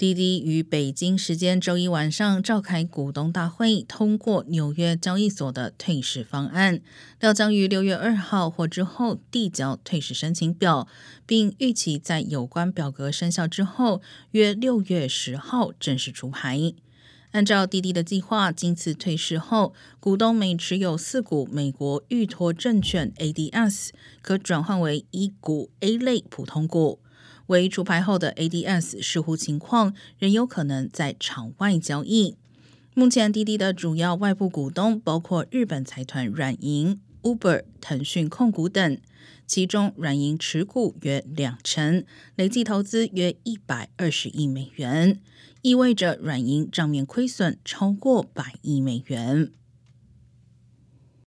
滴滴于北京时间周一晚上召开股东大会，通过纽约交易所的退市方案，料将于六月二号或之后递交退市申请表，并预期在有关表格生效之后，约六月十号正式出牌。按照滴滴的计划，今次退市后，股东每持有四股美国预托证券 ADS，可转换为一股 A 类普通股。为除牌后的 ADS，视乎情况仍有可能在场外交易。目前滴滴的主要外部股东包括日本财团软银、Uber、腾讯控股等，其中软银持股约两成，累计投资约一百二十亿美元，意味着软银账面亏损超过百亿美元。